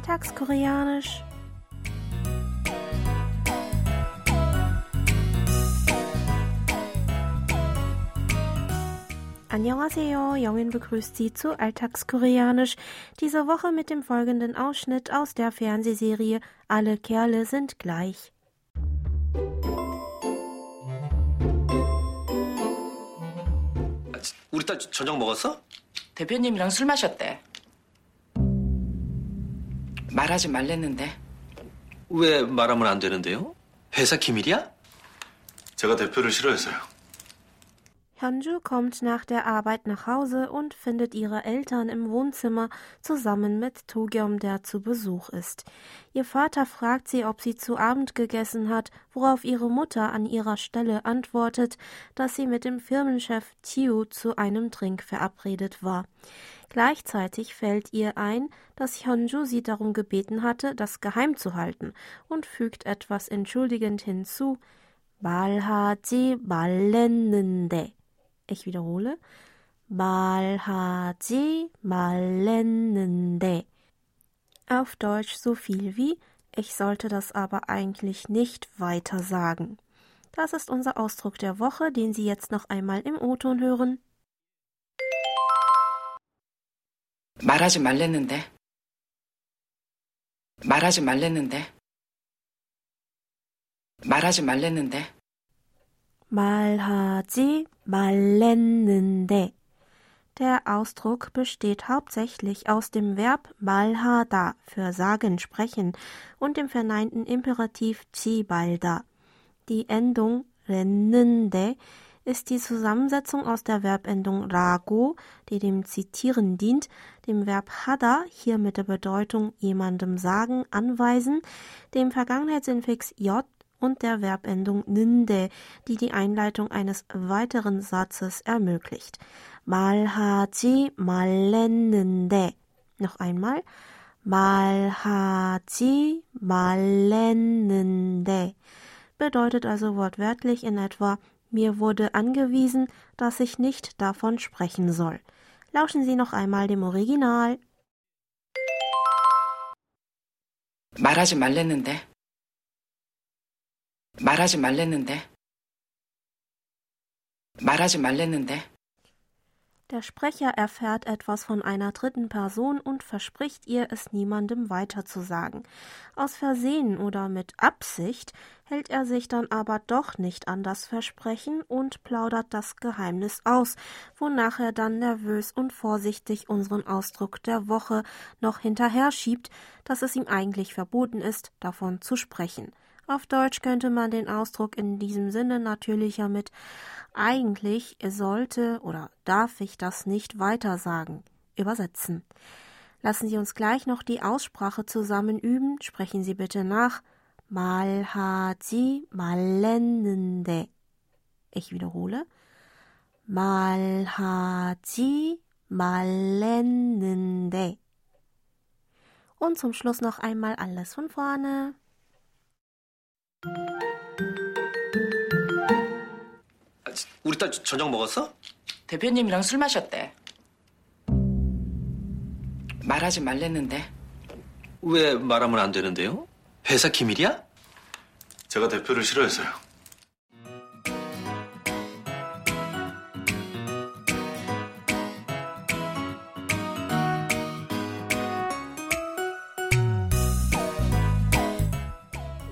Alltagskoreanisch. Annyeonghaseyo, Jongin begrüßt Sie zu Alltagskoreanisch. Diese Woche mit dem folgenden Ausschnitt aus der Fernsehserie Alle Kerle sind gleich. 우리 딸 저녁 먹었어? 대표님이랑 술 마셨대. 말하지 말랬는데. 왜 말하면 안 되는데요? 회사 기밀이야? 제가 대표를 싫어해서요. Hyunju kommt nach der Arbeit nach Hause und findet ihre Eltern im Wohnzimmer zusammen mit Togyom, der zu Besuch ist. Ihr Vater fragt sie, ob sie zu Abend gegessen hat, worauf ihre Mutter an ihrer Stelle antwortet, dass sie mit dem Firmenchef Tiu zu einem Trink verabredet war. Gleichzeitig fällt ihr ein, dass Hyunju sie darum gebeten hatte, das geheim zu halten und fügt etwas entschuldigend hinzu, 말하지 말랬는데. Ich wiederhole. 말하지 말랬는데. Auf Deutsch so viel wie ich sollte das aber eigentlich nicht weiter sagen. Das ist unser Ausdruck der Woche, den Sie jetzt noch einmal im O-Ton hören. 말하지 말랬는데. 말하지 말랬는데. 말하지 말랬는데. 말하지 말랬는데. Der Ausdruck besteht hauptsächlich aus dem Verb 말하다 für sagen, sprechen und dem verneinten Imperativ 지말다. Die Endung 랬는데 ist die Zusammensetzung aus der Verbendung rago, die dem Zitieren dient, dem Verb hada, hier mit der Bedeutung jemandem sagen, anweisen, dem Vergangenheitsinfix j und der Verbendung ninde, die die Einleitung eines weiteren Satzes ermöglicht. 말하지 말랬는데. Noch einmal. 말하지 말랬는데. Bedeutet also wortwörtlich in etwa, mir wurde angewiesen, dass ich nicht davon sprechen soll. Lauschen Sie noch einmal dem Original. 말하지 말랬는데. 말하지 말랬는데. 말하지 말랬는데. Der Sprecher erfährt etwas von einer dritten Person und verspricht ihr, es niemandem weiterzusagen. Aus Versehen oder mit Absicht hält er sich dann aber doch nicht an das Versprechen und plaudert das Geheimnis aus, wonach er dann nervös und vorsichtig unseren Ausdruck der Woche noch hinterher schiebt, dass es ihm eigentlich verboten ist, davon zu sprechen. Auf Deutsch könnte man den Ausdruck in diesem Sinne natürlicher mit eigentlich sollte oder darf ich das nicht weiter sagen übersetzen. Lassen Sie uns gleich noch die Aussprache zusammen üben. Sprechen Sie bitte nach. 말하지 말랬는데. Ich wiederhole. 말하지 말랬는데. Und zum Schluss noch einmal alles von vorne. 우리 딸 저녁 먹었어? 대표님이랑 술 마셨대. 말하지 말랬는데. 왜 말하면 안 되는데요? 회사 기밀이야? 제가 대표를 싫어해서요.